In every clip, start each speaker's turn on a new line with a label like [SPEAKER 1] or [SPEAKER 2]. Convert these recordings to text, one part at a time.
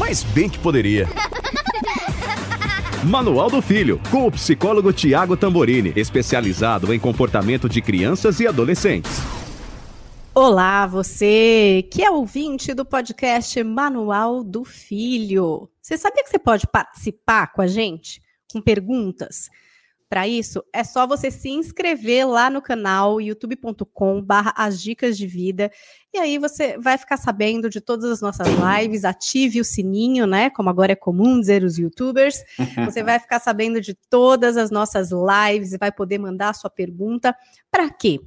[SPEAKER 1] Mas bem que poderia. Manual do Filho, com o psicólogo Tiago Tamborini, especializado em comportamento de crianças e adolescentes.
[SPEAKER 2] Olá, você que é ouvinte do podcast Manual do Filho. Você sabia que você pode participar com a gente com perguntas? Para isso, é só você se inscrever lá no canal youtube.com barra as dicas de vida. E aí você vai ficar sabendo de todas as nossas lives, ative o sininho, né? Como agora é comum dizer os youtubers. Você vai ficar sabendo de todas as nossas lives e vai poder mandar a sua pergunta. Para quê?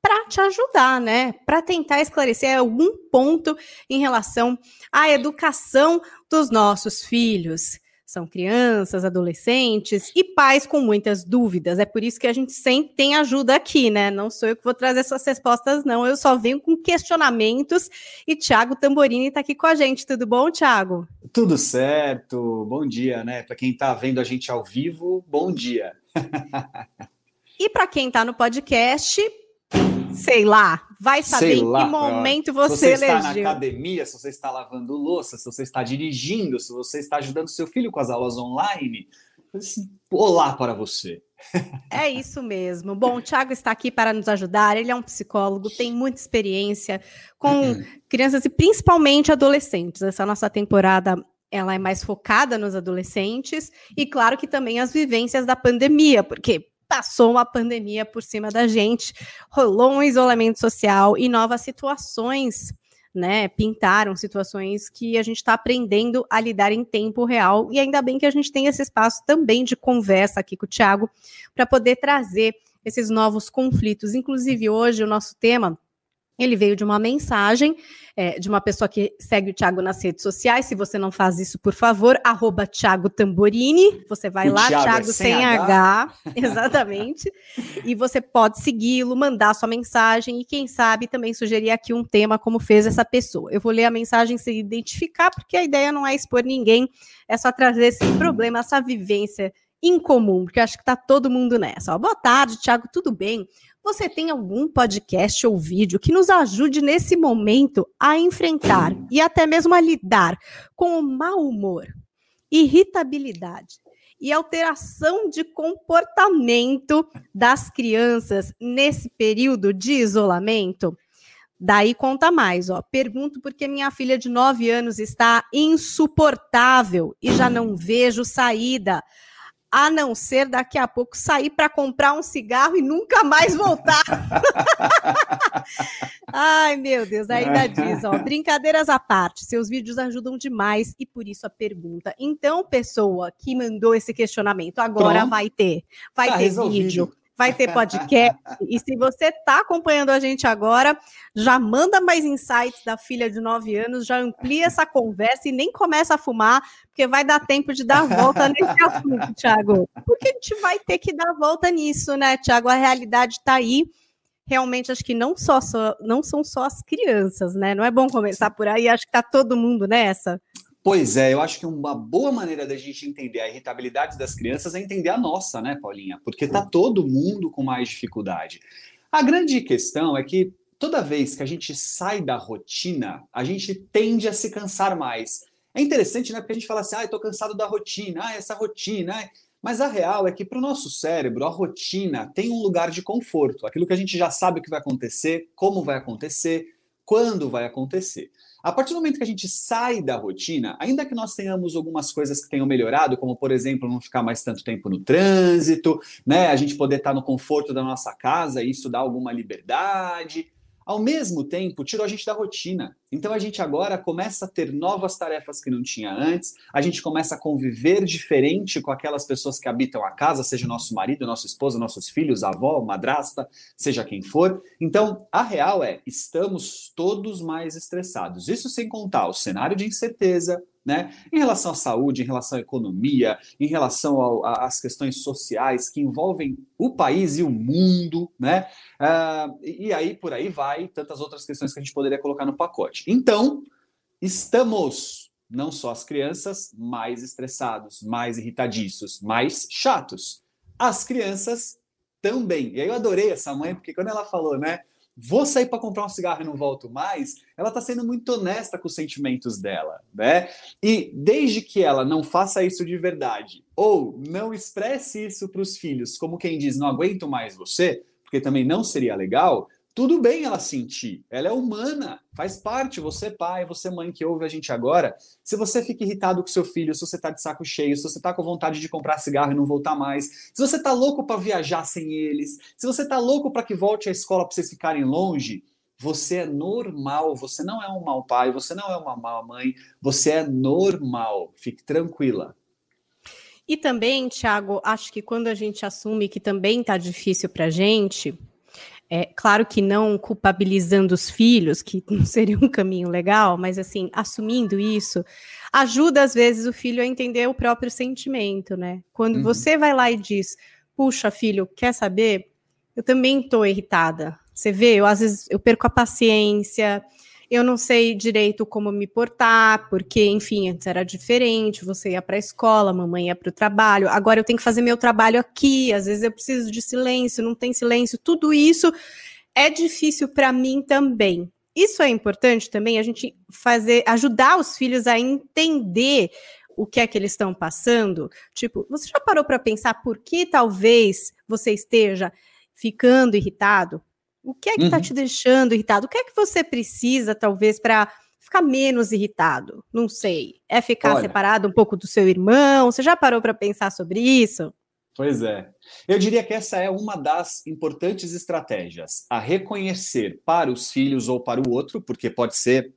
[SPEAKER 2] Para te ajudar, né? Para tentar esclarecer algum ponto em relação à educação dos nossos filhos são crianças, adolescentes e pais com muitas dúvidas. É por isso que a gente sempre tem ajuda aqui, né? Não sou eu que vou trazer essas respostas, não. Eu só venho com questionamentos e Tiago Tamborini está aqui com a gente. Tudo bom, Tiago?
[SPEAKER 3] Tudo certo. Bom dia, né? Para quem está vendo a gente ao vivo, bom dia.
[SPEAKER 2] e para quem está no podcast, sei lá, vai saber Sei em que momento você,
[SPEAKER 3] elegeu. Se você está na academia, se você está lavando louça, se você está dirigindo, se você está ajudando seu filho com as aulas online, assim, olá para você.
[SPEAKER 2] É isso mesmo. Bom, o Thiago está aqui para nos ajudar. Ele é um psicólogo, tem muita experiência com uhum. crianças e principalmente adolescentes. Essa nossa temporada ela é mais focada nos adolescentes e claro que também as vivências da pandemia, porque passou uma pandemia por cima da gente, rolou um isolamento social e novas situações, né? Pintaram situações que a gente está aprendendo a lidar em tempo real. E ainda bem que a gente tem esse espaço também de conversa aqui com o Thiago para poder trazer esses novos conflitos. Inclusive, hoje o nosso tema ele veio de uma mensagem é, de uma pessoa que segue o Thiago nas redes sociais. Se você não faz isso, por favor, arroba Thiago Tamborini. Você vai o lá, Thiago, Thiago é sem, sem H. H. Exatamente. e você pode segui-lo, mandar sua mensagem e, quem sabe, também sugerir aqui um tema, como fez essa pessoa. Eu vou ler a mensagem sem identificar, porque a ideia não é expor ninguém, é só trazer esse problema, essa vivência incomum, porque eu acho que está todo mundo nessa. Ó, boa tarde, Thiago, tudo bem? Você tem algum podcast ou vídeo que nos ajude nesse momento a enfrentar e até mesmo a lidar com o mau humor, irritabilidade e alteração de comportamento das crianças nesse período de isolamento? Daí conta mais, ó. Pergunto porque minha filha de 9 anos está insuportável e já não vejo saída a não ser daqui a pouco sair para comprar um cigarro e nunca mais voltar. Ai, meu Deus, ainda diz, ó, brincadeiras à parte, seus vídeos ajudam demais e por isso a pergunta. Então, pessoa que mandou esse questionamento, agora Pronto. vai ter, vai tá ter resolvido. vídeo vai ter podcast. e se você está acompanhando a gente agora, já manda mais insights da filha de 9 anos, já amplia essa conversa e nem começa a fumar, porque vai dar tempo de dar volta nesse assunto, Thiago. Porque a gente vai ter que dar volta nisso, né, Thiago? A realidade está aí. Realmente, acho que não, só, só, não são só as crianças, né? Não é bom começar por aí, acho que está todo mundo nessa.
[SPEAKER 3] Pois é, eu acho que uma boa maneira da gente entender a irritabilidade das crianças é entender a nossa, né, Paulinha? Porque tá todo mundo com mais dificuldade. A grande questão é que toda vez que a gente sai da rotina, a gente tende a se cansar mais. É interessante, né? Porque a gente fala assim, ah, eu tô cansado da rotina, ah, essa rotina. Mas a real é que para o nosso cérebro, a rotina tem um lugar de conforto, aquilo que a gente já sabe que vai acontecer, como vai acontecer, quando vai acontecer. A partir do momento que a gente sai da rotina, ainda que nós tenhamos algumas coisas que tenham melhorado, como por exemplo, não ficar mais tanto tempo no trânsito, né? A gente poder estar no conforto da nossa casa, e isso dá alguma liberdade. Ao mesmo tempo, tirou a gente da rotina. Então a gente agora começa a ter novas tarefas que não tinha antes, a gente começa a conviver diferente com aquelas pessoas que habitam a casa, seja nosso marido, nossa esposa, nossos filhos, avó, madrasta, seja quem for. Então, a real é, estamos todos mais estressados. Isso sem contar o cenário de incerteza, né? Em relação à saúde, em relação à economia, em relação às questões sociais que envolvem o país e o mundo, né? Uh, e aí por aí vai tantas outras questões que a gente poderia colocar no pacote. Então, estamos não só as crianças mais estressados, mais irritadiços, mais chatos. As crianças também. E aí eu adorei essa mãe, porque quando ela falou, né? Vou sair para comprar um cigarro e não volto mais, ela está sendo muito honesta com os sentimentos dela, né? E desde que ela não faça isso de verdade, ou não expresse isso para os filhos, como quem diz, não aguento mais você, porque também não seria legal, tudo bem ela sentir, ela é humana, faz parte, você pai, você mãe que ouve a gente agora, se você fica irritado com seu filho, se você tá de saco cheio, se você tá com vontade de comprar cigarro e não voltar mais, se você tá louco para viajar sem eles, se você tá louco para que volte à escola para vocês ficarem longe, você é normal, você não é um mau pai, você não é uma má mãe, você é normal, fique tranquila.
[SPEAKER 2] E também, Thiago, acho que quando a gente assume que também tá difícil pra gente, é, claro que não culpabilizando os filhos, que não seria um caminho legal, mas assim, assumindo isso, ajuda às vezes o filho a entender o próprio sentimento, né? Quando uhum. você vai lá e diz, puxa, filho, quer saber? Eu também estou irritada. Você vê, eu às vezes eu perco a paciência, eu não sei direito como me portar, porque, enfim, antes era diferente, você ia para a escola, mamãe ia para o trabalho, agora eu tenho que fazer meu trabalho aqui, às vezes eu preciso de silêncio, não tem silêncio, tudo isso é difícil para mim também. Isso é importante também, a gente fazer, ajudar os filhos a entender o que é que eles estão passando. Tipo, você já parou para pensar por que talvez você esteja ficando irritado? O que é que está uhum. te deixando irritado? O que é que você precisa, talvez, para ficar menos irritado? Não sei. É ficar Olha, separado um pouco do seu irmão? Você já parou para pensar sobre isso?
[SPEAKER 3] Pois é. Eu diria que essa é uma das importantes estratégias, a reconhecer para os filhos ou para o outro, porque pode ser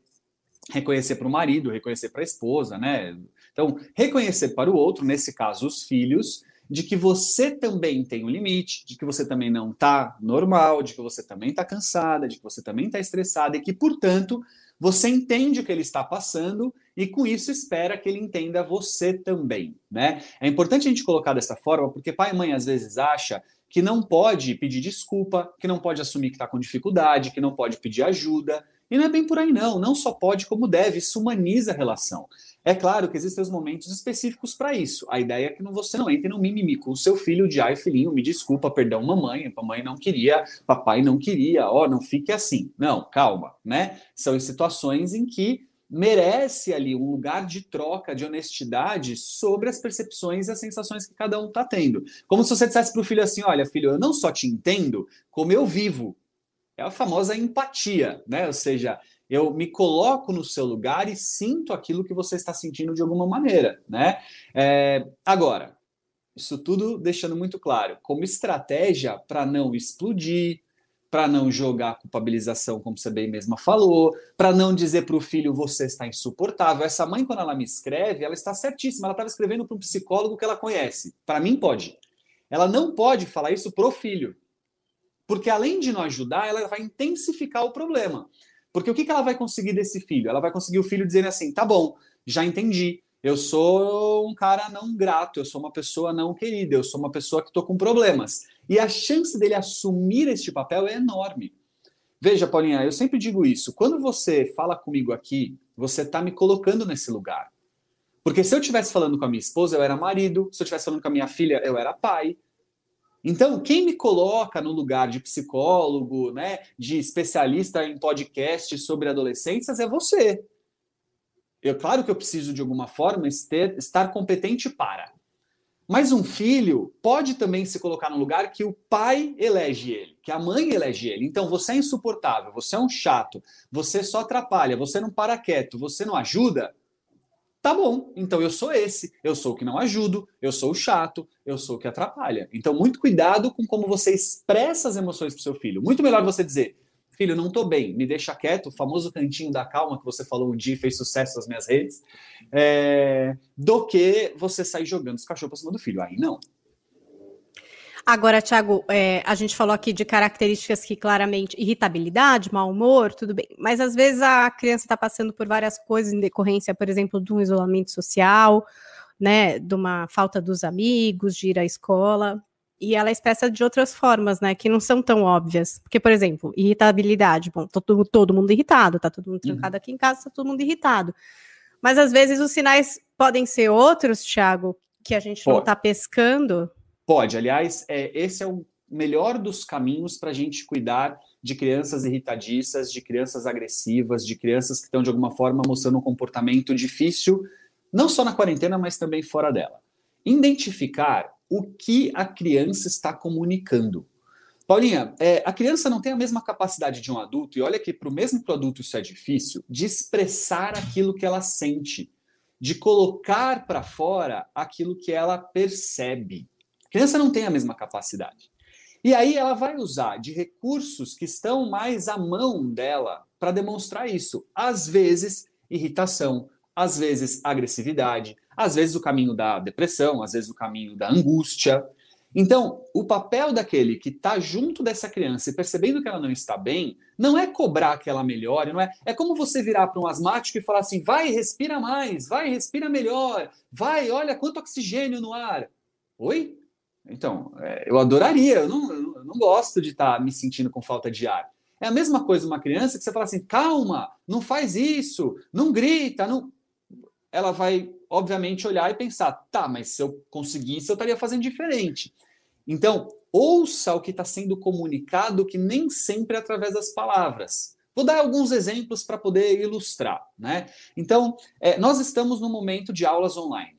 [SPEAKER 3] reconhecer para o marido, reconhecer para a esposa, né? Então, reconhecer para o outro, nesse caso, os filhos, de que você também tem um limite, de que você também não está normal, de que você também está cansada, de que você também está estressada e que, portanto, você entende o que ele está passando e com isso espera que ele entenda você também, né? É importante a gente colocar dessa forma porque pai e mãe às vezes acha que não pode pedir desculpa, que não pode assumir que está com dificuldade, que não pode pedir ajuda. E não é bem por aí, não. Não só pode, como deve. Isso humaniza a relação. É claro que existem os momentos específicos para isso. A ideia é que você não entre no mimimi com o seu filho de ai, filhinho, me desculpa, perdão, mamãe, mamãe não queria, papai não queria, ó, não fique assim. Não, calma, né? São situações em que merece ali um lugar de troca, de honestidade sobre as percepções e as sensações que cada um está tendo. Como se você dissesse para o filho assim: olha, filho, eu não só te entendo, como eu vivo. É a famosa empatia, né? Ou seja, eu me coloco no seu lugar e sinto aquilo que você está sentindo de alguma maneira, né? É, agora, isso tudo deixando muito claro, como estratégia para não explodir, para não jogar culpabilização, como você bem mesma falou, para não dizer para o filho você está insuportável. Essa mãe, quando ela me escreve, ela está certíssima, ela estava escrevendo para um psicólogo que ela conhece. Para mim, pode. Ela não pode falar isso para o filho, porque além de não ajudar, ela vai intensificar o problema. Porque o que, que ela vai conseguir desse filho? Ela vai conseguir o filho dizendo assim: tá bom, já entendi. Eu sou um cara não grato, eu sou uma pessoa não querida, eu sou uma pessoa que estou com problemas. E a chance dele assumir este papel é enorme. Veja, Paulinha, eu sempre digo isso. Quando você fala comigo aqui, você está me colocando nesse lugar. Porque se eu estivesse falando com a minha esposa, eu era marido. Se eu estivesse falando com a minha filha, eu era pai. Então, quem me coloca no lugar de psicólogo, né, de especialista em podcast sobre adolescências é você. Eu, claro que eu preciso de alguma forma ter, estar competente para. Mas um filho pode também se colocar no lugar que o pai elege ele, que a mãe elege ele. Então você é insuportável, você é um chato, você só atrapalha, você não para quieto, você não ajuda. Tá bom, então eu sou esse. Eu sou o que não ajudo, eu sou o chato, eu sou o que atrapalha. Então, muito cuidado com como você expressa as emoções para seu filho. Muito melhor você dizer: filho, não tô bem, me deixa quieto, o famoso cantinho da calma que você falou um dia e fez sucesso nas minhas redes, é, do que você sair jogando os cachorros para cima do filho. Aí não.
[SPEAKER 2] Agora, Thiago, é, a gente falou aqui de características que claramente irritabilidade, mau humor, tudo bem. Mas às vezes a criança está passando por várias coisas em decorrência, por exemplo, de um isolamento social, né, de uma falta dos amigos, de ir à escola. E ela expressa de outras formas, né, que não são tão óbvias. Porque, por exemplo, irritabilidade, bom, tá todo, todo mundo irritado, tá todo mundo trancado uhum. aqui em casa, tá todo mundo irritado. Mas às vezes os sinais podem ser outros, Thiago, que a gente Pode. não está pescando.
[SPEAKER 3] Pode, aliás, é, esse é o melhor dos caminhos para a gente cuidar de crianças irritadiças, de crianças agressivas, de crianças que estão de alguma forma mostrando um comportamento difícil, não só na quarentena, mas também fora dela. Identificar o que a criança está comunicando. Paulinha, é, a criança não tem a mesma capacidade de um adulto, e olha que para o mesmo produto isso é difícil, de expressar aquilo que ela sente, de colocar para fora aquilo que ela percebe. A criança não tem a mesma capacidade. E aí ela vai usar de recursos que estão mais à mão dela para demonstrar isso. Às vezes, irritação, às vezes, agressividade, às vezes o caminho da depressão, às vezes o caminho da angústia. Então, o papel daquele que está junto dessa criança e percebendo que ela não está bem, não é cobrar que ela melhore, não é? É como você virar para um asmático e falar assim: vai, respira mais, vai, respira melhor, vai, olha quanto oxigênio no ar. Oi? Então, é, eu adoraria, eu não, eu não gosto de estar tá me sentindo com falta de ar. É a mesma coisa uma criança que você fala assim: calma, não faz isso, não grita, não. Ela vai obviamente, olhar e pensar: tá, mas se eu conseguisse, eu estaria fazendo diferente. Então, ouça o que está sendo comunicado, que nem sempre é através das palavras. Vou dar alguns exemplos para poder ilustrar. Né? Então, é, nós estamos no momento de aulas online.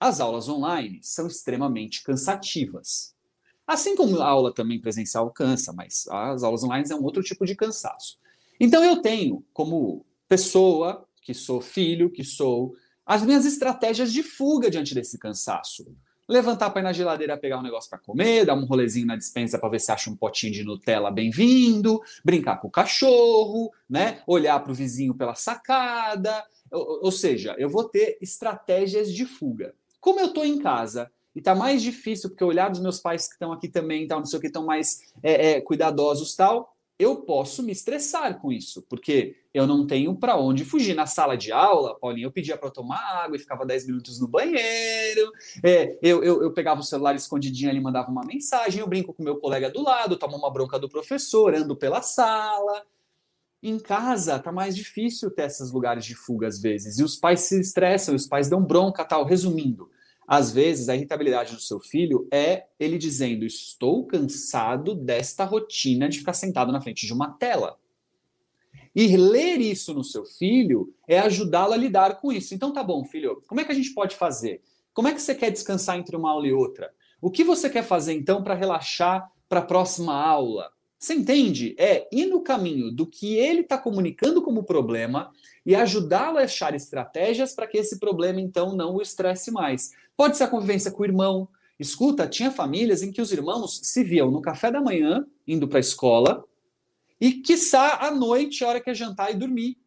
[SPEAKER 3] As aulas online são extremamente cansativas. Assim como a aula também presencial cansa, mas as aulas online é um outro tipo de cansaço. Então, eu tenho, como pessoa, que sou filho, que sou as minhas estratégias de fuga diante desse cansaço. Levantar para ir na geladeira pegar um negócio para comer, dar um rolezinho na dispensa para ver se acha um potinho de Nutella bem-vindo, brincar com o cachorro, né? Olhar para o vizinho pela sacada. Ou, ou, seja, eu vou ter estratégias de fuga. Como eu estou em casa e está mais difícil, porque olhar dos meus pais que estão aqui também, tal, não sei o que, estão mais é, é, cuidadosos tal, eu posso me estressar com isso, porque eu não tenho para onde fugir. Na sala de aula, Paulinho, eu pedia para tomar água e ficava 10 minutos no banheiro. É, eu, eu, eu, pegava o celular escondidinho ali, mandava uma mensagem. Eu brinco com meu colega do lado, tomo uma bronca do professor, ando pela sala. Em casa, tá mais difícil ter esses lugares de fuga às vezes. E os pais se estressam, os pais dão bronca, tal. Resumindo, às vezes, a irritabilidade do seu filho é ele dizendo: Estou cansado desta rotina de ficar sentado na frente de uma tela. E ler isso no seu filho é ajudá-lo a lidar com isso. Então, tá bom, filho, como é que a gente pode fazer? Como é que você quer descansar entre uma aula e outra? O que você quer fazer então para relaxar para a próxima aula? Você entende? É ir no caminho do que ele está comunicando como problema e ajudá-lo a achar estratégias para que esse problema então não o estresse mais. Pode ser a convivência com o irmão. Escuta, tinha famílias em que os irmãos se viam no café da manhã, indo para a escola, e quiçá à noite, a hora que é jantar e dormir.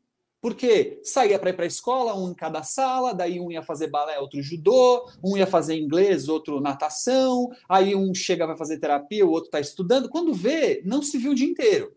[SPEAKER 3] Porque saía para ir para a escola, um em cada sala, daí um ia fazer balé, outro judô, um ia fazer inglês, outro natação, aí um chega vai fazer terapia, o outro está estudando. Quando vê, não se viu o dia inteiro.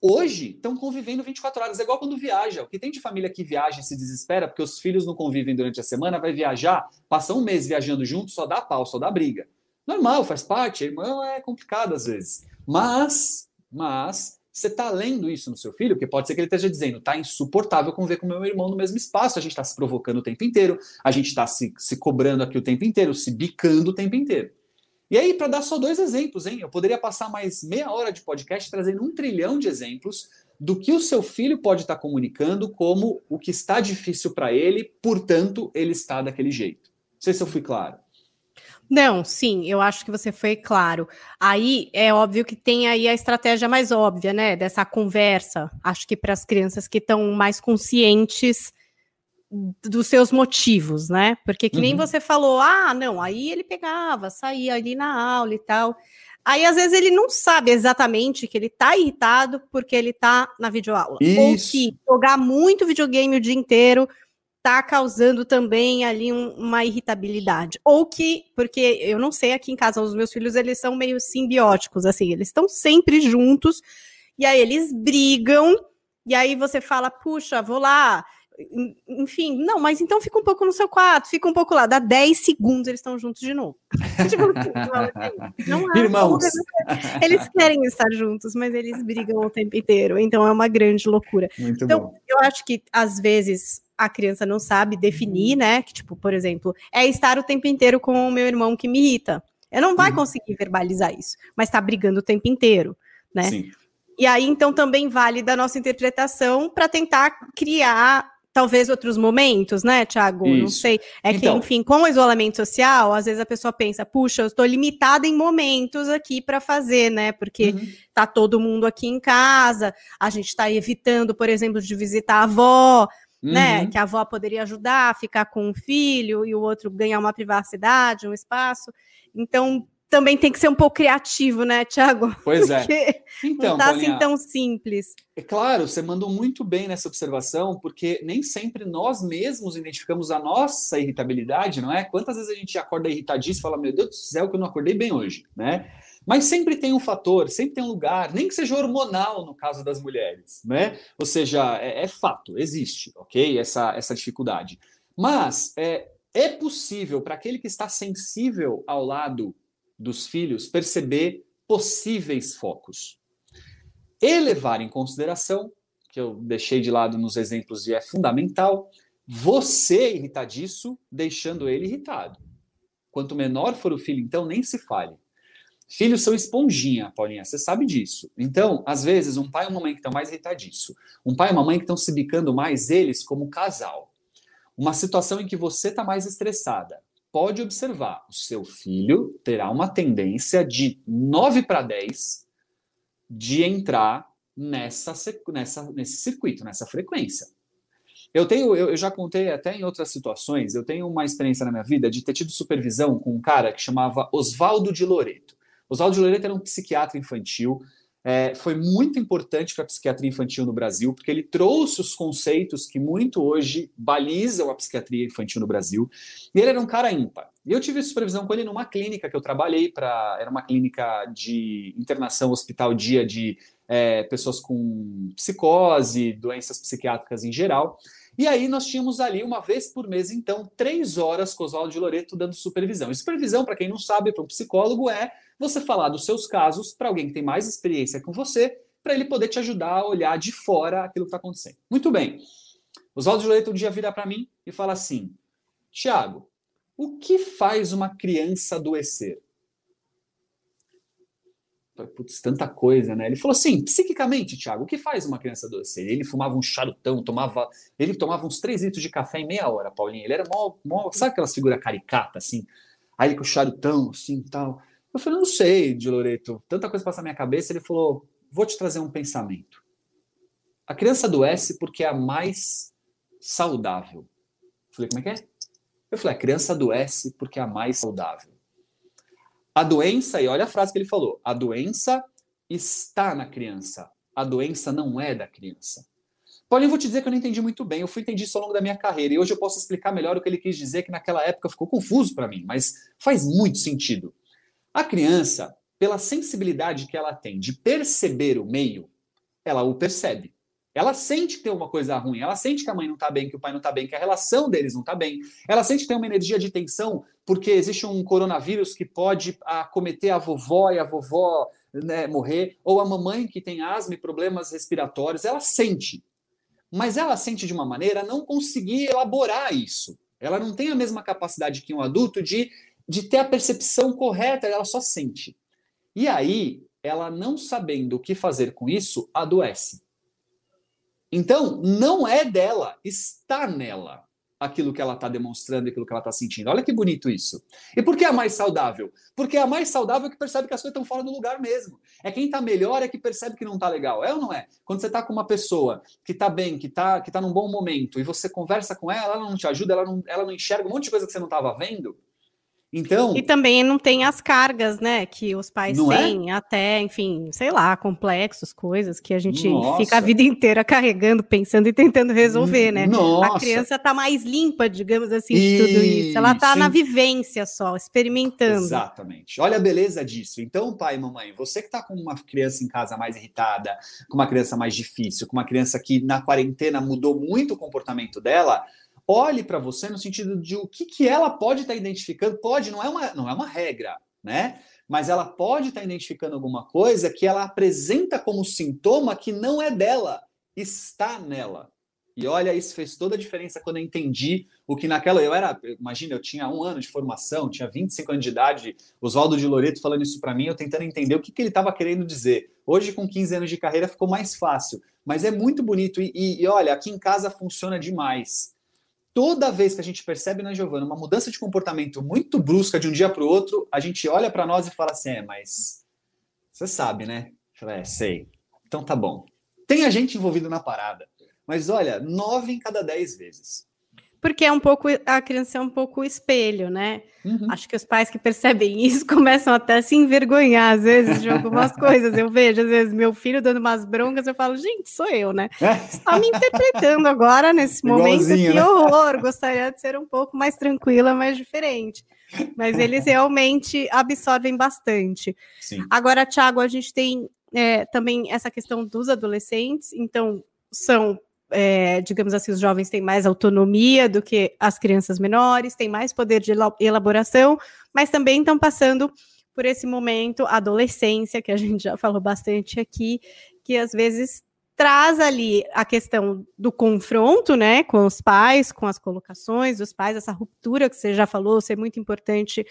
[SPEAKER 3] Hoje estão convivendo 24 horas, é igual quando viaja. O que tem de família que viaja e se desespera porque os filhos não convivem durante a semana, vai viajar, passa um mês viajando junto, só dá pau, só dá briga. Normal, faz parte, irmão é complicado às vezes. Mas, mas, você está lendo isso no seu filho, porque pode ser que ele esteja dizendo, tá insuportável conviver com meu irmão no mesmo espaço, a gente está se provocando o tempo inteiro, a gente está se, se cobrando aqui o tempo inteiro, se bicando o tempo inteiro. E aí, para dar só dois exemplos, hein? Eu poderia passar mais meia hora de podcast trazendo um trilhão de exemplos do que o seu filho pode estar tá comunicando como o que está difícil para ele, portanto, ele está daquele jeito. Não sei se eu fui claro.
[SPEAKER 2] Não, sim, eu acho que você foi claro. Aí é óbvio que tem aí a estratégia mais óbvia, né? Dessa conversa. Acho que para as crianças que estão mais conscientes dos seus motivos, né? Porque que nem uhum. você falou, ah, não, aí ele pegava, saía ali na aula e tal. Aí, às vezes, ele não sabe exatamente que ele tá irritado porque ele tá na videoaula. Ou que jogar muito videogame o dia inteiro tá causando também ali um, uma irritabilidade. Ou que, porque eu não sei, aqui em casa, os meus filhos, eles são meio simbióticos, assim, eles estão sempre juntos, e aí eles brigam, e aí você fala, puxa, vou lá, enfim, não, mas então fica um pouco no seu quarto, fica um pouco lá, dá 10 segundos, eles estão juntos de novo. tipo,
[SPEAKER 3] não é, Irmãos.
[SPEAKER 2] Eles querem estar juntos, mas eles brigam o tempo inteiro, então é uma grande loucura.
[SPEAKER 3] Muito
[SPEAKER 2] então,
[SPEAKER 3] bom.
[SPEAKER 2] eu acho que às vezes a criança não sabe definir, né? Que, tipo, por exemplo, é estar o tempo inteiro com o meu irmão que me irrita. Eu não vai uhum. conseguir verbalizar isso, mas tá brigando o tempo inteiro, né? Sim. E aí, então, também vale da nossa interpretação para tentar criar talvez outros momentos, né, Tiago? Não sei. É então, que, enfim, com o isolamento social, às vezes a pessoa pensa, puxa, eu estou limitada em momentos aqui para fazer, né? Porque uhum. tá todo mundo aqui em casa, a gente está evitando, por exemplo, de visitar a avó, uhum. né? Que a avó poderia ajudar a ficar com o filho e o outro ganhar uma privacidade, um espaço. Então, também tem que ser um pouco criativo, né, Tiago?
[SPEAKER 3] Pois é.
[SPEAKER 2] Então, não tá assim tão simples.
[SPEAKER 3] É claro, você mandou muito bem nessa observação, porque nem sempre nós mesmos identificamos a nossa irritabilidade, não é? Quantas vezes a gente acorda irritadíssimo e fala, meu Deus do céu, que eu não acordei bem hoje, né? Mas sempre tem um fator, sempre tem um lugar, nem que seja hormonal no caso das mulheres, né? Ou seja, é, é fato, existe, ok? Essa, essa dificuldade. Mas é, é possível para aquele que está sensível ao lado dos filhos perceber possíveis focos. E levar em consideração, que eu deixei de lado nos exemplos e é fundamental, você irritar disso, deixando ele irritado. Quanto menor for o filho, então, nem se fale. Filhos são esponjinha, Paulinha, você sabe disso. Então, às vezes, um pai e uma mãe que estão mais irritadiço, um pai e uma mãe que estão se bicando mais eles como casal. Uma situação em que você está mais estressada, pode observar, o seu filho terá uma tendência de 9 para 10 de entrar nessa, nessa, nesse circuito, nessa frequência. Eu tenho, eu, eu, já contei até em outras situações, eu tenho uma experiência na minha vida de ter tido supervisão com um cara que chamava Oswaldo de Loreto. Oswaldo de Loreto era um psiquiatra infantil, é, foi muito importante para a psiquiatria infantil no Brasil, porque ele trouxe os conceitos que muito hoje balizam a psiquiatria infantil no Brasil. E ele era um cara ímpar. E eu tive supervisão com ele numa clínica que eu trabalhei para. Era uma clínica de internação hospital dia de é, pessoas com psicose, doenças psiquiátricas em geral. E aí nós tínhamos ali, uma vez por mês, então, três horas com Oswaldo de Loreto dando supervisão. E supervisão, para quem não sabe, para um psicólogo, é você falar dos seus casos para alguém que tem mais experiência com você, para ele poder te ajudar a olhar de fora aquilo que está acontecendo. Muito bem. Oswaldo de Loreto um dia vira para mim e fala assim: Tiago, o que faz uma criança adoecer? Putz, tanta coisa, né? Ele falou assim, psiquicamente, Thiago, o que faz uma criança adoecer? Ele fumava um charutão, tomava, ele tomava uns 3 litros de café em meia hora, Paulinho. Ele era mó, mó sabe aquelas figuras caricata, assim? Aí com o charutão, assim, tal. Eu falei, não sei, de Loreto, tanta coisa passa na minha cabeça. Ele falou, vou te trazer um pensamento. A criança adoece porque é a mais saudável. Eu falei, como é que é? Eu falei, a criança adoece porque é a mais saudável. A doença, e olha a frase que ele falou: a doença está na criança, a doença não é da criança. Paulinho, vou te dizer que eu não entendi muito bem, eu fui entendi isso ao longo da minha carreira, e hoje eu posso explicar melhor o que ele quis dizer, que naquela época ficou confuso para mim, mas faz muito sentido. A criança, pela sensibilidade que ela tem de perceber o meio, ela o percebe. Ela sente que tem uma coisa ruim, ela sente que a mãe não está bem, que o pai não está bem, que a relação deles não está bem. Ela sente que tem uma energia de tensão porque existe um coronavírus que pode acometer a vovó e a vovó né, morrer, ou a mamãe que tem asma e problemas respiratórios. Ela sente. Mas ela sente de uma maneira não conseguir elaborar isso. Ela não tem a mesma capacidade que um adulto de de ter a percepção correta, ela só sente. E aí, ela não sabendo o que fazer com isso, adoece. Então, não é dela, está nela aquilo que ela está demonstrando, aquilo que ela está sentindo. Olha que bonito isso. E por que é a mais saudável? Porque é a mais saudável que percebe que as coisas estão fora do lugar mesmo. É quem está melhor é que percebe que não está legal. É ou não é? Quando você está com uma pessoa que está bem, que está que tá num bom momento, e você conversa com ela, ela não te ajuda, ela não, ela não enxerga um monte de coisa que você não estava vendo, Então.
[SPEAKER 2] E também não tem as cargas, né? Que os pais
[SPEAKER 3] é?
[SPEAKER 2] têm, até, enfim, sei lá, complexos, coisas que a gente
[SPEAKER 3] Nossa.
[SPEAKER 2] fica a vida inteira carregando, pensando e tentando resolver, né?
[SPEAKER 3] Nossa.
[SPEAKER 2] A criança tá mais limpa, digamos assim, de tudo isso. Ela tá
[SPEAKER 3] Isso,
[SPEAKER 2] na vivência só, experimentando.
[SPEAKER 3] Exatamente. Olha a beleza disso. Então, pai e mamãe, você que está com uma criança em casa mais irritada, com uma criança mais difícil, com uma criança que na quarentena mudou muito o comportamento dela, olhe para você no sentido de o que, que ela pode estar identificando. Pode, não é uma, não é uma regra, né? Mas ela pode estar identificando alguma coisa que ela apresenta como sintoma que não é dela, está nela. E olha, isso fez toda a diferença quando eu entendi o que naquela. Eu era, imagina, eu tinha um ano de formação, tinha 25 anos de idade, Oswaldo de Loreto falando isso para mim, eu tentando entender o que, que ele estava querendo dizer. Hoje, com 15 anos de carreira, ficou mais fácil. Mas é muito bonito. E, e- e olha, aqui em casa funciona demais. Toda vez que a gente percebe na Giovana uma mudança de comportamento muito brusca de um dia para o outro, a gente olha para nós e fala assim: é, mas você sabe, né? Eu falo, é, sei. Então tá bom. Tem a gente envolvido na parada. Mas olha, nove em cada dez vezes.
[SPEAKER 2] Porque é um pouco, a criança é um pouco o espelho, né?
[SPEAKER 3] Uhum.
[SPEAKER 2] Acho que os pais que percebem isso começam até a se envergonhar, às vezes, de algumas coisas. Eu vejo, às vezes, meu filho dando umas broncas, eu falo, gente, sou eu, né? Está me interpretando agora nesse momento, que
[SPEAKER 3] né?
[SPEAKER 2] horror! Gostaria de ser um pouco mais tranquila, mais diferente. Mas eles realmente absorvem bastante.
[SPEAKER 3] Sim.
[SPEAKER 2] Agora, Thiago, a gente tem é, também essa questão dos adolescentes, então são, é, digamos assim, os jovens têm mais autonomia do que as crianças menores, têm mais poder de ela- elaboração, mas também estão passando por esse momento, adolescência, que a gente já falou bastante aqui, que às vezes traz ali a questão do confronto, né, com os pais, com as colocações dos pais, essa ruptura que você já falou, ser muito importante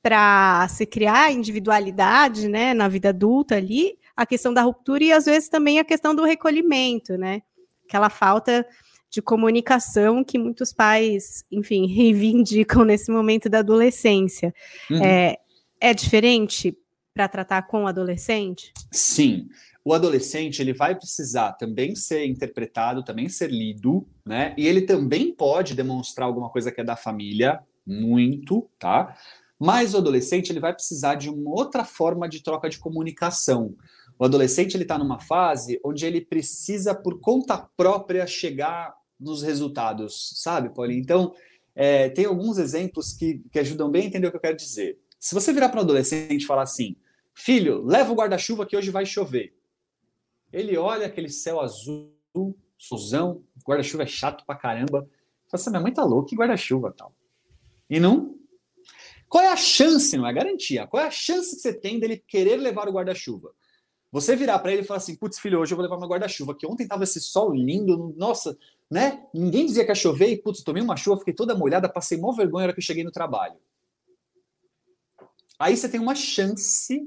[SPEAKER 2] para se criar individualidade, né, na vida adulta ali, a questão da ruptura e às vezes também a questão do recolhimento, né, aquela falta de comunicação que muitos pais, enfim, reivindicam nesse momento da adolescência.
[SPEAKER 3] Uhum.
[SPEAKER 2] É, é diferente para tratar com o adolescente?
[SPEAKER 3] Sim. O adolescente ele vai precisar também ser interpretado, também ser lido, né? E ele também pode demonstrar alguma coisa que é da família, muito, tá? Mas o adolescente ele vai precisar de uma outra forma de troca de comunicação. O adolescente ele está numa fase onde ele precisa por conta própria chegar nos resultados, sabe, Paulinho? Então é, tem alguns exemplos que, que ajudam bem a entender o que eu quero dizer. Se você virar para um adolescente e falar assim, filho, leva o guarda-chuva que hoje vai chover. Ele olha aquele céu azul, solzão, guarda-chuva é chato pra caramba. Fala assim, minha mãe tá louca, que guarda-chuva tal. E não. Qual é a chance, não é garantia, qual é a chance que você tem dele querer levar o guarda-chuva? Você virar para ele e falar assim, putz, filho, hoje eu vou levar meu guarda-chuva, que ontem tava esse sol lindo, nossa, né? Ninguém dizia que ia chover e, putz, tomei uma chuva, fiquei toda molhada, passei mó vergonha na hora que eu cheguei no trabalho. Aí você tem uma chance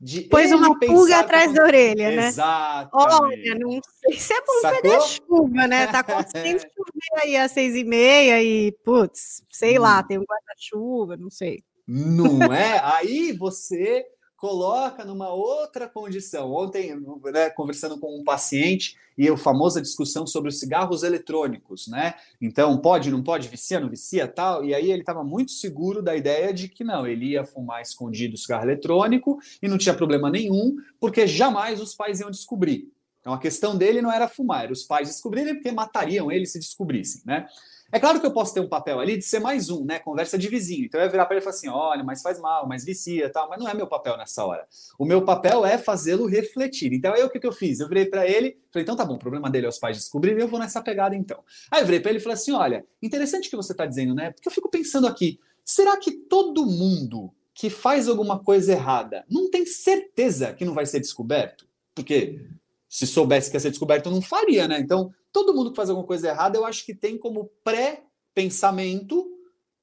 [SPEAKER 3] de.
[SPEAKER 2] Pôs uma pulga atrás da orelha, né?
[SPEAKER 3] Exatamente.
[SPEAKER 2] Olha, não sei se é
[SPEAKER 3] Sacou?
[SPEAKER 2] perder chuva, né? Tá acontecendo chover aí às seis e meia e, putz, sei lá,
[SPEAKER 3] Hum.
[SPEAKER 2] tem um guarda-chuva, não sei.
[SPEAKER 3] Não é? Aí você coloca numa outra condição. Ontem, né, conversando com um paciente, e a famosa discussão sobre os cigarros eletrônicos, né? Então, pode, não pode, vicia, não vicia, tal. E aí ele estava muito seguro da ideia de que não, ele ia fumar escondido o cigarro eletrônico e não tinha problema nenhum, porque jamais os pais iam descobrir. Então a questão dele não era fumar, era os pais descobrirem porque matariam ele se descobrissem, né? É claro que eu posso ter um papel ali de ser mais um, né? Conversa de vizinho. Então eu ia virar para ele e falar assim: olha, mas faz mal, mas vicia tal, mas não é meu papel nessa hora. O meu papel é fazê-lo refletir. Então aí o que, que eu fiz? Eu virei para ele, falei: então tá bom, o problema dele é os pais descobrirem, eu vou nessa pegada então. Aí eu virei para ele e falei assim: olha, interessante o que você está dizendo, né? Porque eu fico pensando aqui, será que todo mundo que faz alguma coisa errada não tem certeza que não vai ser descoberto? Porque se soubesse que ia ser descoberto, não faria, né? Então, todo mundo que faz alguma coisa errada, eu acho que tem como pré-pensamento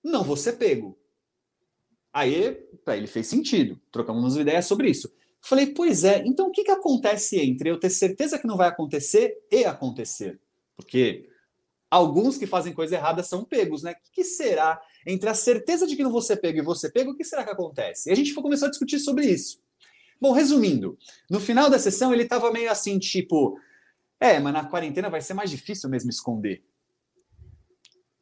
[SPEAKER 3] não vou ser pego. Aí, ele fez sentido. Trocamos ideias sobre isso. Falei, pois é, então o que, que acontece entre eu ter certeza que não vai acontecer e acontecer? Porque alguns que fazem coisa errada são pegos, né? O que, que será entre a certeza de que não vou ser pego e você pego? O que será que acontece? E a gente começou a discutir sobre isso. Bom, resumindo, no final da sessão ele estava meio assim, tipo, é, mas na quarentena vai ser mais difícil mesmo esconder.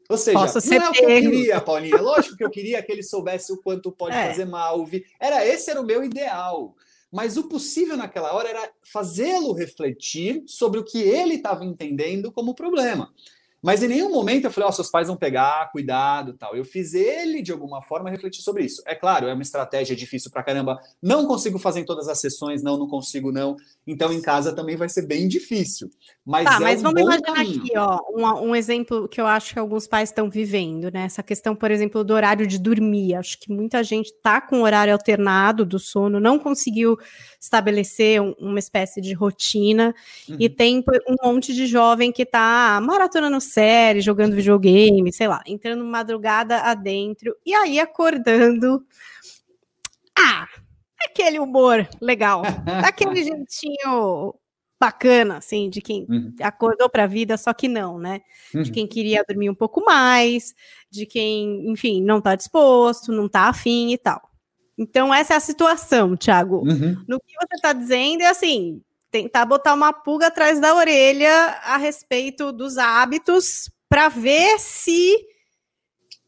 [SPEAKER 3] Ou seja,
[SPEAKER 2] Posso
[SPEAKER 3] não é o que eu queria, Paulinha. Lógico que eu queria que ele soubesse o quanto pode
[SPEAKER 2] É.
[SPEAKER 3] fazer mal. Era esse era o meu ideal. Mas o possível naquela hora era fazê-lo refletir sobre o que ele estava entendendo como problema. Mas em nenhum momento eu falei, ó, seus pais vão pegar, cuidado, tal. Eu fiz ele de alguma forma refletir sobre isso. É claro, é uma estratégia difícil pra caramba. Não consigo fazer em todas as sessões, não, não consigo não. Então em casa também vai ser bem difícil. Mas
[SPEAKER 2] Tá,
[SPEAKER 3] é
[SPEAKER 2] mas
[SPEAKER 3] um
[SPEAKER 2] vamos imaginar
[SPEAKER 3] caminho.
[SPEAKER 2] aqui, ó, um, um exemplo que eu acho que alguns pais estão vivendo, né? Essa questão, por exemplo, do horário de dormir. Acho que muita gente tá com horário alternado do sono, não conseguiu estabelecer um- uma espécie de rotina e
[SPEAKER 3] Uhum.
[SPEAKER 2] tem por- um monte de jovem que tá maratonando série, jogando videogame, sei lá, entrando madrugada adentro e aí acordando. Ah, aquele humor legal, aquele jeitinho bacana, assim, de quem
[SPEAKER 3] Uhum.
[SPEAKER 2] acordou para a vida, só que não, né? De
[SPEAKER 3] Uhum.
[SPEAKER 2] quem queria dormir um pouco mais, de quem, enfim, não tá disposto, não tá afim e tal. Então, essa é a situação, Thiago.
[SPEAKER 3] Uhum.
[SPEAKER 2] No que você está dizendo é assim, tentar botar uma pulga atrás da orelha a respeito dos hábitos para ver se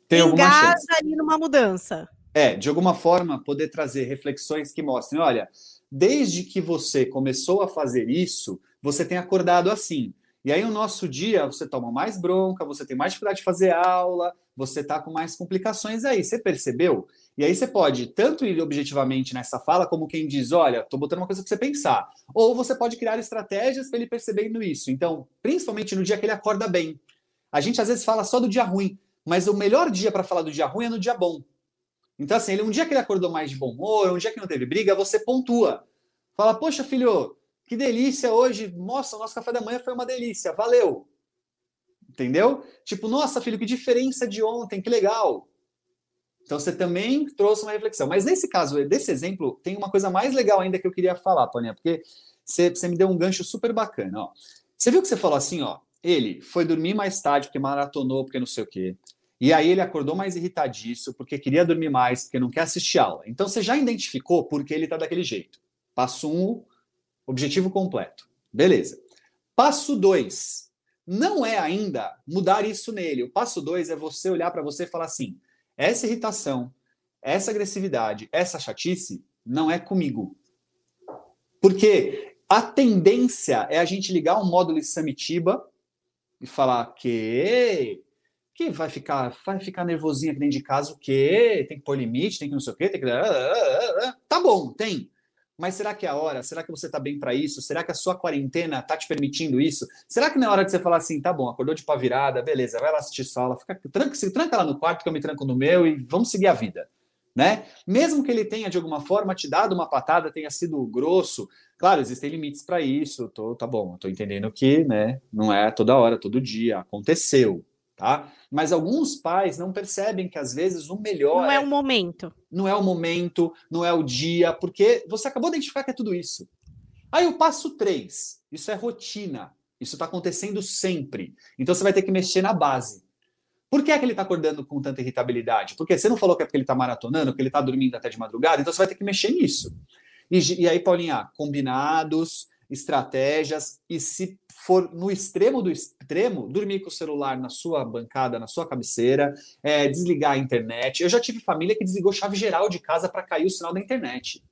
[SPEAKER 3] Tem alguma chance.
[SPEAKER 2] ali numa mudança.
[SPEAKER 3] É, de alguma forma, poder trazer reflexões que mostrem: olha, desde que você começou a fazer isso, você tem acordado assim. E aí, o nosso dia, você toma mais bronca, você tem mais dificuldade de fazer aula, você está com mais complicações aí. Você percebeu? E aí, você pode tanto ir objetivamente nessa fala, como quem diz: olha, estou botando uma coisa para você pensar. Ou você pode criar estratégias para ele percebendo isso. Então, principalmente no dia que ele acorda bem. A gente às vezes fala só do dia ruim, mas o melhor dia para falar do dia ruim é no dia bom. Então, assim, ele, um dia que ele acordou mais de bom humor, um dia que não teve briga, você pontua. Fala, poxa, filho, que delícia hoje. Nossa, nosso café da manhã foi uma delícia, valeu. Entendeu? Tipo, nossa, filho, que diferença de ontem, que legal. Então, você também trouxe uma reflexão. Mas nesse caso, desse exemplo, tem uma coisa mais legal ainda que eu queria falar, Paulinha, porque você, você me deu um gancho super bacana. Ó. Você viu que você falou assim, ó, ele foi dormir mais tarde porque maratonou, porque não sei o quê. E aí ele acordou mais irritadiço porque queria dormir mais, porque não quer assistir aula. Então você já identificou por que ele está daquele jeito. Passo 1, um, objetivo completo. Beleza. Passo 2. Não é ainda mudar isso nele. O passo 2 é você olhar para você e falar assim: essa irritação, essa agressividade, essa chatice não é comigo. Porque a tendência é a gente ligar um módulo Samitiba e falar que que vai ficar, vai ficar nervosinho aqui dentro de casa, o quê? Tem que pôr limite, tem que não sei o quê, tem que. Tá bom, tem. Mas será que é a hora? Será que você tá bem para isso? Será que a sua quarentena tá te permitindo isso? Será que não é hora de você falar assim, tá bom, acordou de pá virada, beleza, vai lá assistir só aula, fica, tranca, se tranca lá no quarto que eu me tranco no meu e vamos seguir a vida. Né? Mesmo que ele tenha de alguma forma te dado uma patada, tenha sido grosso, claro, existem limites para isso. Tô, tá bom, tô entendendo que, né, não é toda hora, todo dia, aconteceu, tá? Mas alguns pais não percebem que às vezes o melhor
[SPEAKER 2] Não é o momento.
[SPEAKER 3] não é o momento, não é o dia, porque você acabou de identificar que é tudo isso. Aí o passo 3, isso é rotina, isso está acontecendo sempre. Então você vai ter que mexer na base. Por que é que ele está acordando com tanta irritabilidade? Porque você não falou que é porque ele está maratonando, que ele está dormindo até de madrugada, então você vai ter que mexer nisso. E, e aí, Paulinha, combinados, estratégias, e se for no extremo do extremo, dormir com o celular na sua bancada, na sua cabeceira, é, desligar a internet. Eu já tive família que desligou chave geral de casa para cair o sinal da internet.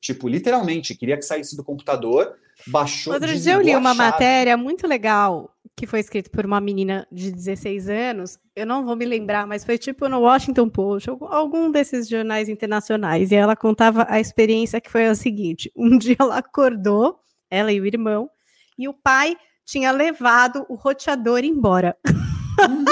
[SPEAKER 3] Tipo, literalmente, queria que saísse do computador, baixou.
[SPEAKER 2] Outro dia eu li uma matéria muito legal que foi escrita por uma menina de 16 anos. Eu não vou me lembrar, mas foi tipo no Washington Post, algum- algum desses jornais internacionais. E ela contava a experiência que foi a seguinte: um dia ela acordou, ela e o irmão, e o pai tinha levado o roteador embora.
[SPEAKER 3] Uhum,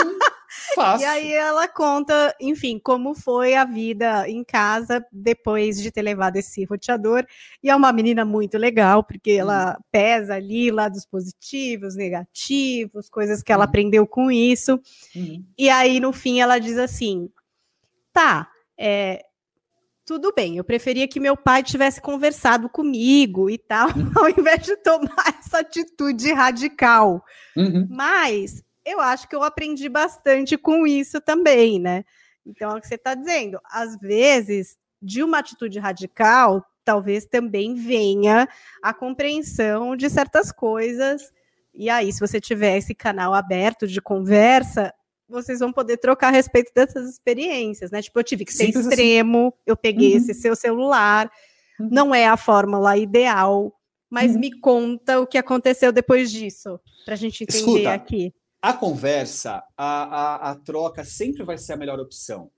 [SPEAKER 3] fácil.
[SPEAKER 2] E aí ela conta, enfim, como foi a vida em casa depois de ter levado esse roteador. E é uma menina muito legal, porque ela pesa ali lados positivos, negativos, coisas que ela
[SPEAKER 3] Uhum.
[SPEAKER 2] aprendeu com isso.
[SPEAKER 3] Uhum.
[SPEAKER 2] E aí, no fim, ela diz assim: tá, é, tudo bem, eu preferia que meu pai tivesse conversado comigo e tal, ao invés de tomar essa atitude radical.
[SPEAKER 3] Uhum.
[SPEAKER 2] Mas eu acho que eu aprendi bastante com isso também, né? Então, é o que você está dizendo. Às vezes, de uma atitude radical, talvez também venha a compreensão de certas coisas. E aí, se você tiver esse canal aberto de conversa, vocês vão poder trocar a respeito dessas experiências, né? Tipo, eu tive que ser
[SPEAKER 3] Simples assim.
[SPEAKER 2] extremo, eu peguei
[SPEAKER 3] Uhum.
[SPEAKER 2] esse seu celular,
[SPEAKER 3] Uhum.
[SPEAKER 2] não é a fórmula ideal, mas
[SPEAKER 3] Uhum.
[SPEAKER 2] me conta o que aconteceu depois disso, pra gente entender
[SPEAKER 3] Escuta,
[SPEAKER 2] aqui.
[SPEAKER 3] A conversa, a, a, a troca sempre vai ser a melhor opção.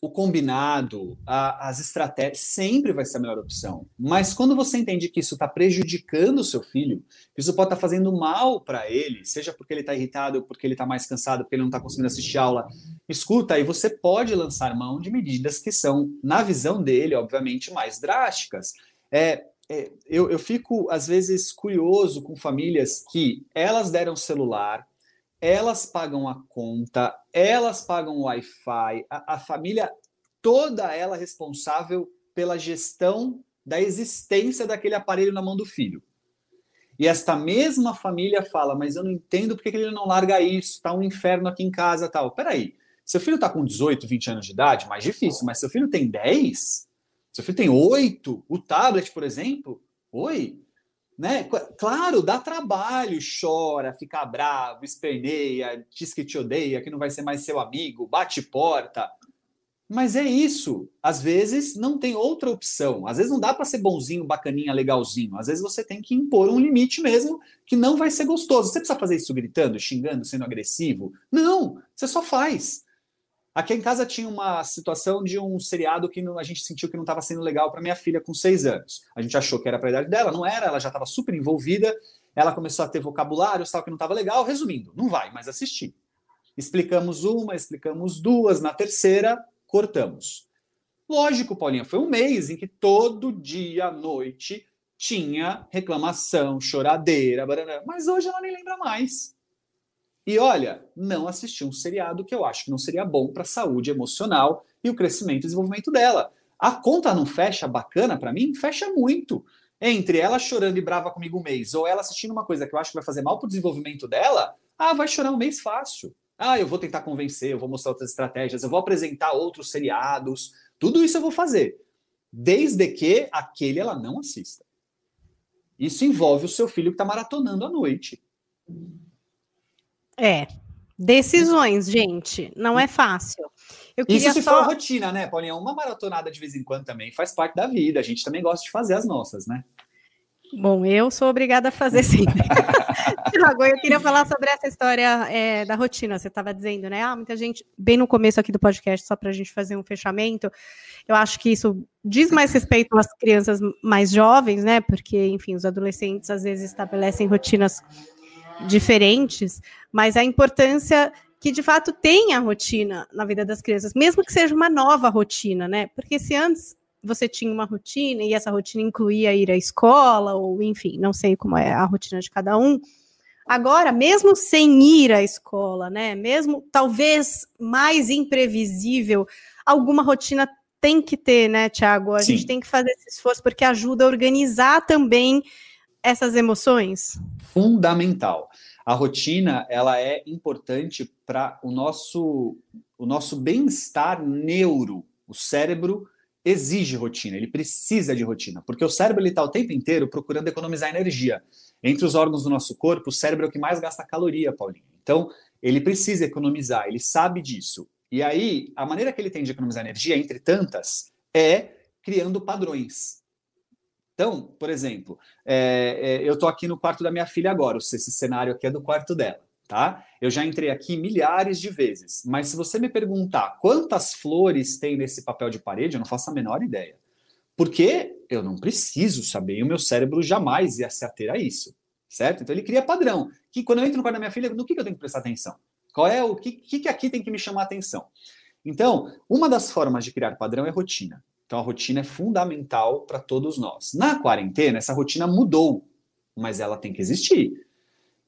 [SPEAKER 3] O combinado, a- as estratégias, sempre vai ser a melhor opção. Mas quando você entende que isso está prejudicando o seu filho, que isso pode estar fazendo mal para ele, seja porque ele está irritado, porque ele está mais cansado, porque ele não está conseguindo assistir aula, escuta, aí você pode lançar mão de medidas que são, na visão dele, obviamente, mais drásticas. É, é, eu, eu fico, às vezes, curioso com famílias que elas deram celular, elas pagam a conta, elas pagam o Wi-Fi, a, a família toda ela responsável pela gestão da existência daquele aparelho na mão do filho. E esta mesma família fala, mas eu não entendo porque que ele não larga isso, tá um inferno aqui em casa tal. Peraí, seu filho tá com 18, 20 anos de idade, mais difícil, mas seu filho tem 10? Seu filho tem 8? O tablet, por exemplo? Oi? Né? Claro, dá trabalho, chora, fica bravo, esperneia, diz que te odeia, que não vai ser mais seu amigo, bate porta. Mas é isso. Às vezes não tem outra opção. Às vezes não dá para ser bonzinho, bacaninha, legalzinho. Às vezes você tem que impor um limite mesmo que não vai ser gostoso. Você precisa fazer isso gritando, xingando, sendo agressivo? Não, você só faz. Aqui em casa tinha uma situação de um seriado que a gente sentiu que não estava sendo legal para minha filha com seis anos. A gente achou que era para a idade dela, não era, ela já estava super envolvida. Ela começou a ter vocabulário, tal, que não estava legal. Resumindo, não vai mais assistir. Explicamos uma, explicamos duas, na terceira, cortamos. Lógico, Paulinha, foi um mês em que todo dia à noite tinha reclamação, choradeira, barará, mas hoje ela nem lembra mais. E olha, não assisti um seriado que eu acho que não seria bom para a saúde emocional e o crescimento e desenvolvimento dela. A conta não fecha bacana para mim? Fecha muito. Entre ela chorando e brava comigo um mês, ou ela assistindo uma coisa que eu acho que vai fazer mal para o desenvolvimento dela, ah, vai chorar um mês fácil. Ah, eu vou tentar convencer, eu vou mostrar outras estratégias, eu vou apresentar outros seriados, tudo isso eu vou fazer. Desde que aquele ela não assista. Isso envolve o seu filho que está maratonando à noite.
[SPEAKER 2] É. Decisões, gente, não é fácil.
[SPEAKER 3] Isso se
[SPEAKER 2] só
[SPEAKER 3] for rotina, né, Paulinha? Uma maratonada de vez em quando também faz parte da vida. A gente também gosta de fazer as nossas, né?
[SPEAKER 2] Bom, eu sou obrigada a fazer sim. Tiago, eu queria falar sobre essa história é, da rotina. Você estava dizendo, né? Ah, muita gente, bem no começo aqui do podcast, só para a gente fazer um fechamento, eu acho que isso diz mais respeito às crianças mais jovens, né? Porque, enfim, os adolescentes às vezes estabelecem rotinas diferentes, mas a importância que de fato tenha rotina na vida das crianças, mesmo que seja uma nova rotina, né? Porque se antes você tinha uma rotina e essa rotina incluía ir à escola, ou enfim, não sei como é a rotina de cada um. Agora, mesmo sem ir à escola, né? Mesmo talvez mais imprevisível, alguma rotina tem que ter, né, Tiago? A
[SPEAKER 3] Sim.
[SPEAKER 2] gente tem que fazer esse esforço porque ajuda a organizar também essas emoções.
[SPEAKER 3] Fundamental. A rotina, ela é importante para o nosso, o nosso bem-estar neuro. O cérebro exige rotina, ele precisa de rotina, porque o cérebro está o tempo inteiro procurando economizar energia. Entre os órgãos do nosso corpo, o cérebro é o que mais gasta caloria, Paulinho. Então, ele precisa economizar, ele sabe disso. E aí, a maneira que ele tem de economizar energia, entre tantas, é criando padrões. Então, por exemplo, é, é, eu estou aqui no quarto da minha filha agora, esse cenário aqui é do quarto dela, tá? Eu já entrei aqui milhares de vezes, mas se você me perguntar quantas flores tem nesse papel de parede, eu não faço a menor ideia. Porque eu não preciso saber, e o meu cérebro jamais ia se ater a isso, certo? Então ele cria padrão. Que quando eu entro no quarto da minha filha, no que, que eu tenho que prestar atenção? Qual é o que, que, aqui tem que me chamar atenção? Então, uma das formas de criar padrão é rotina. Então, a rotina é fundamental para todos nós. Na quarentena, essa rotina mudou, mas ela tem que existir.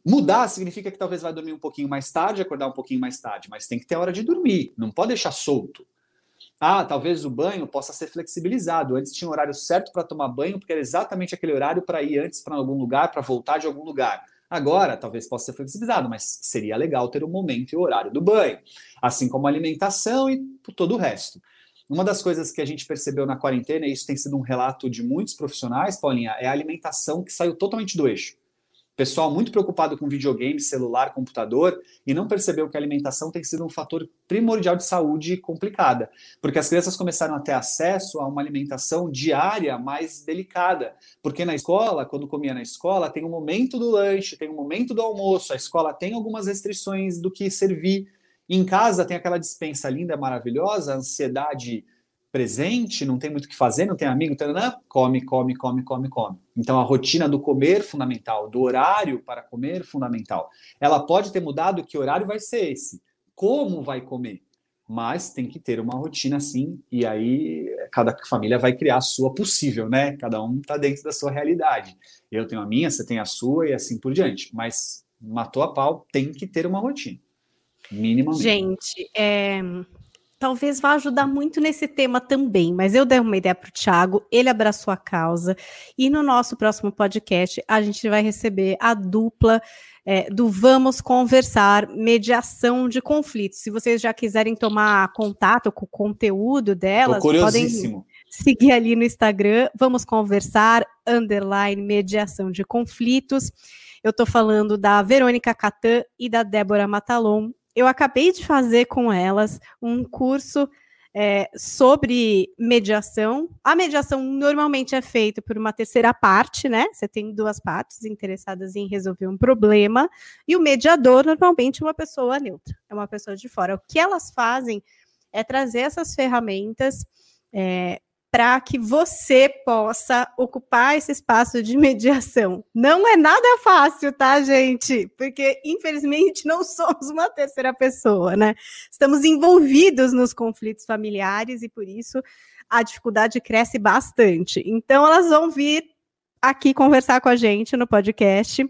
[SPEAKER 3] Mudar significa que talvez vai dormir um pouquinho mais tarde, acordar um pouquinho mais tarde, mas tem que ter hora de dormir, não pode deixar solto. Ah, talvez o banho possa ser flexibilizado. Antes tinha um horário certo para tomar banho, porque era exatamente aquele horário para ir antes para algum lugar, para voltar de algum lugar. Agora, talvez possa ser flexibilizado, mas seria legal ter o momento e o horário do banho, assim como a alimentação e todo o resto. Uma das coisas que a gente percebeu na quarentena, e isso tem sido um relato de muitos profissionais, Paulinha, é a alimentação que saiu totalmente do eixo. pessoal muito preocupado com videogame, celular, computador e não percebeu que a alimentação tem sido um fator primordial de saúde complicada, porque as crianças começaram a ter acesso a uma alimentação diária mais delicada, porque na escola, quando comia na escola, tem um momento do lanche, tem um momento do almoço, a escola tem algumas restrições do que servir. Em casa tem aquela dispensa linda, maravilhosa, ansiedade presente, não tem muito o que fazer, não tem amigo, taranã, come, come, come, come, come. Então a rotina do comer fundamental, do horário para comer fundamental. Ela pode ter mudado que horário vai ser esse, como vai comer, mas tem que ter uma rotina assim, e aí cada família vai criar a sua possível, né? Cada um está dentro da sua realidade. Eu tenho a minha, você tem a sua e assim por diante. Mas matou a pau, tem que ter uma rotina. Minimamente.
[SPEAKER 2] Gente, é, talvez vá ajudar muito nesse tema também, mas eu dei uma ideia para o Thiago, ele abraçou a causa, e no nosso próximo podcast a gente vai receber a dupla é, do Vamos Conversar, mediação de conflitos. Se vocês já quiserem tomar contato com o conteúdo delas, podem seguir ali no Instagram, Vamos Conversar, underline, mediação de conflitos. Eu estou falando da Verônica Catan e da Débora Matalon, eu acabei de fazer com elas um curso é, sobre mediação. A mediação normalmente é feita por uma terceira parte, né? Você tem duas partes interessadas em resolver um problema, e o mediador normalmente é uma pessoa neutra, é uma pessoa de fora. O que elas fazem é trazer essas ferramentas é, para que você possa ocupar esse espaço de mediação. Não é nada fácil, tá, gente? Porque, infelizmente, não somos uma terceira pessoa, né? Estamos envolvidos nos conflitos familiares e, por isso, a dificuldade cresce bastante. Então, elas vão vir aqui conversar com a gente no podcast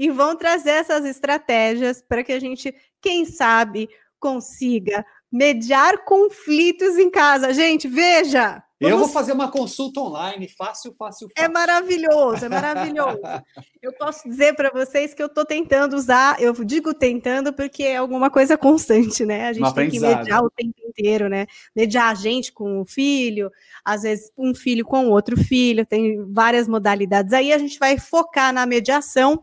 [SPEAKER 2] e vão trazer essas estratégias para que a gente, quem sabe, consiga mediar conflitos em casa. Gente, veja,
[SPEAKER 3] Vamos... Eu vou fazer uma consulta online, fácil, fácil,
[SPEAKER 2] é fácil. É maravilhoso, é maravilhoso. eu posso dizer para vocês que eu estou tentando usar, eu digo tentando porque é alguma coisa constante, né? A gente um tem que mediar o tempo inteiro, né? Mediar a gente com o filho, às vezes um filho com outro filho, tem várias modalidades. Aí a gente vai focar na mediação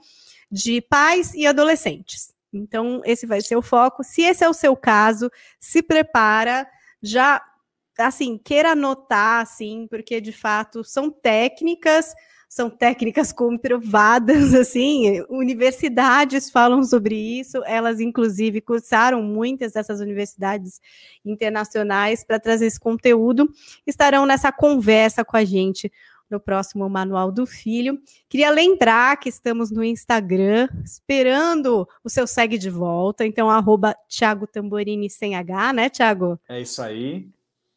[SPEAKER 2] de pais e adolescentes. Então, esse vai ser o foco. Se esse é o seu caso, se prepara, já assim, queira anotar, assim, porque de fato são técnicas, são técnicas comprovadas, assim, universidades falam sobre isso, elas inclusive cursaram muitas dessas universidades internacionais para trazer esse conteúdo, estarão nessa conversa com a gente no próximo Manual do Filho. Queria lembrar que estamos no Instagram, esperando o seu segue de volta, então arroba Tamborini sem H, né, Thiago?
[SPEAKER 3] É isso aí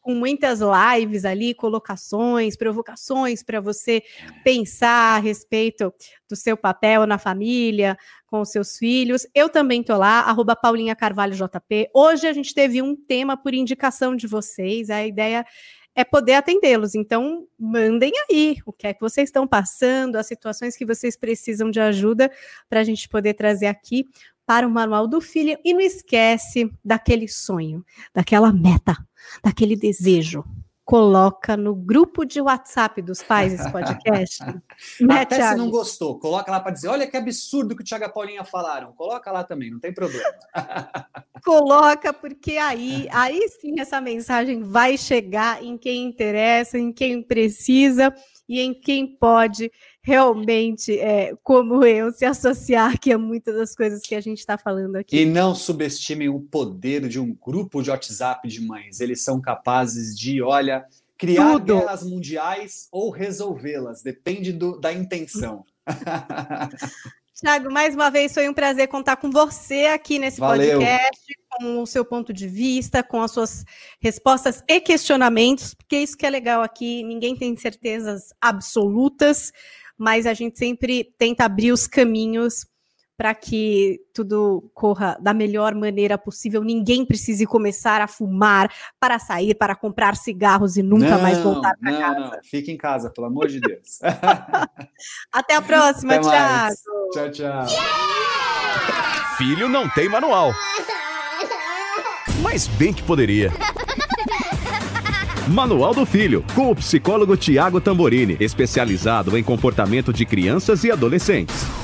[SPEAKER 2] com muitas lives ali, colocações, provocações para você pensar a respeito do seu papel na família, com os seus filhos. Eu também tô lá, arroba Paulinha Carvalho JP. Hoje a gente teve um tema por indicação de vocês, a ideia é poder atendê-los. Então, mandem aí o que é que vocês estão passando, as situações que vocês precisam de ajuda para a gente poder trazer aqui para o Manual do Filho. E não esquece daquele sonho, daquela meta, daquele desejo. Coloca no grupo de WhatsApp dos pais esse podcast.
[SPEAKER 3] né, Até Thiago? se não gostou, coloca lá para dizer: olha que absurdo que o Thiago e a Paulinha falaram. Coloca lá também, não tem problema.
[SPEAKER 2] Coloca, porque aí, aí sim essa mensagem vai chegar em quem interessa, em quem precisa e em quem pode realmente, é, como eu, se associar que a muitas das coisas que a gente está falando aqui.
[SPEAKER 3] E não subestimem o poder de um grupo de WhatsApp de mães. Eles são capazes de, olha, criar Tudo. guerras mundiais ou resolvê-las. Depende do, da intenção.
[SPEAKER 2] Tiago, mais uma vez foi um prazer contar com você aqui nesse Valeu. podcast, com o seu ponto de vista, com as suas respostas e questionamentos, porque isso que é legal aqui, ninguém tem certezas absolutas, mas a gente sempre tenta abrir os caminhos para que tudo corra da melhor maneira possível. Ninguém precise começar a fumar para sair, para comprar cigarros e nunca não, mais voltar para casa. Não,
[SPEAKER 3] fique em casa, pelo amor de Deus.
[SPEAKER 2] Até a próxima, Até Thiago.
[SPEAKER 3] Tchau, tchau.
[SPEAKER 1] Filho não tem manual. Mas bem que poderia. Manual do Filho, com o psicólogo Tiago Tamborini, especializado em comportamento de crianças e adolescentes.